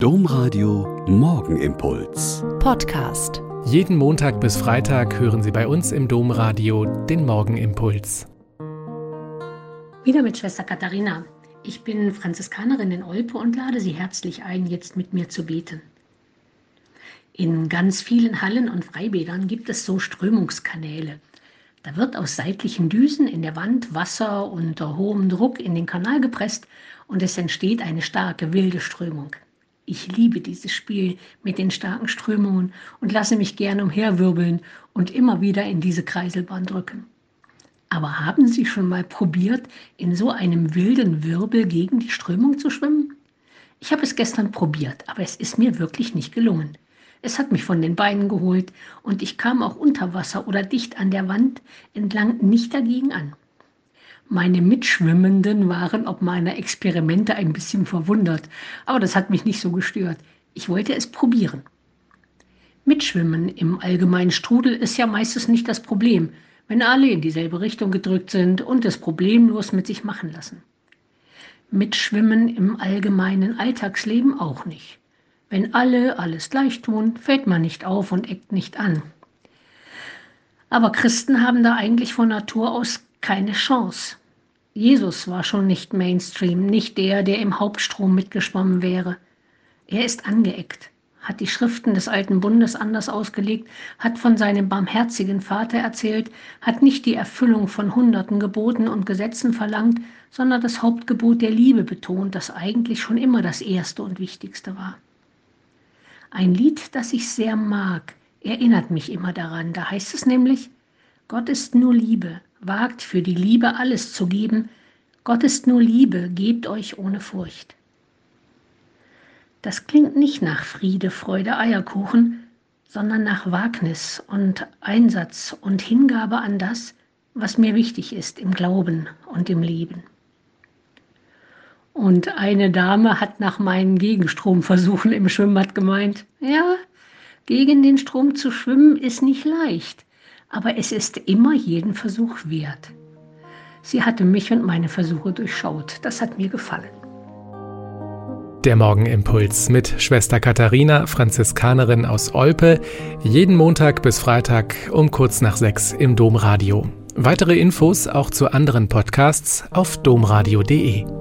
Domradio Morgenimpuls. Podcast. Jeden Montag bis Freitag hören Sie bei uns im Domradio den Morgenimpuls. Wieder mit Schwester Katharina. Ich bin Franziskanerin in Olpe und lade Sie herzlich ein, jetzt mit mir zu beten. In ganz vielen Hallen und Freibädern gibt es so Strömungskanäle. Da wird aus seitlichen Düsen in der Wand Wasser unter hohem Druck in den Kanal gepresst und es entsteht eine starke wilde Strömung. Ich liebe dieses Spiel mit den starken Strömungen und lasse mich gern umherwirbeln und immer wieder in diese Kreiselbahn drücken. Aber haben Sie schon mal probiert, in so einem wilden Wirbel gegen die Strömung zu schwimmen? Ich habe es gestern probiert, aber es ist mir wirklich nicht gelungen. Es hat mich von den Beinen geholt und ich kam auch unter Wasser oder dicht an der Wand entlang nicht dagegen an. Meine Mitschwimmenden waren ob meiner Experimente ein bisschen verwundert, aber das hat mich nicht so gestört. Ich wollte es probieren. Mitschwimmen im allgemeinen Strudel ist ja meistens nicht das Problem, wenn alle in dieselbe Richtung gedrückt sind und es problemlos mit sich machen lassen. Mitschwimmen im allgemeinen Alltagsleben auch nicht. Wenn alle alles gleich tun, fällt man nicht auf und eckt nicht an. Aber Christen haben da eigentlich von Natur aus keine Chance. Jesus war schon nicht Mainstream, nicht der, der im Hauptstrom mitgeschwommen wäre. Er ist angeeckt, hat die Schriften des alten Bundes anders ausgelegt, hat von seinem barmherzigen Vater erzählt, hat nicht die Erfüllung von hunderten Geboten und Gesetzen verlangt, sondern das Hauptgebot der Liebe betont, das eigentlich schon immer das erste und wichtigste war. Ein Lied, das ich sehr mag, erinnert mich immer daran. Da heißt es nämlich, Gott ist nur Liebe, wagt für die Liebe alles zu geben. Gott ist nur Liebe, gebt euch ohne Furcht. Das klingt nicht nach Friede, Freude, Eierkuchen, sondern nach Wagnis und Einsatz und Hingabe an das, was mir wichtig ist im Glauben und im Leben. Und eine Dame hat nach meinen Gegenstromversuchen im Schwimmbad gemeint, ja, gegen den Strom zu schwimmen ist nicht leicht aber es ist immer jeden Versuch wert. Sie hatte mich und meine Versuche durchschaut. Das hat mir gefallen. Der Morgenimpuls mit Schwester Katharina, Franziskanerin aus Olpe, jeden Montag bis Freitag um kurz nach sechs im Domradio. Weitere Infos auch zu anderen Podcasts auf domradio.de.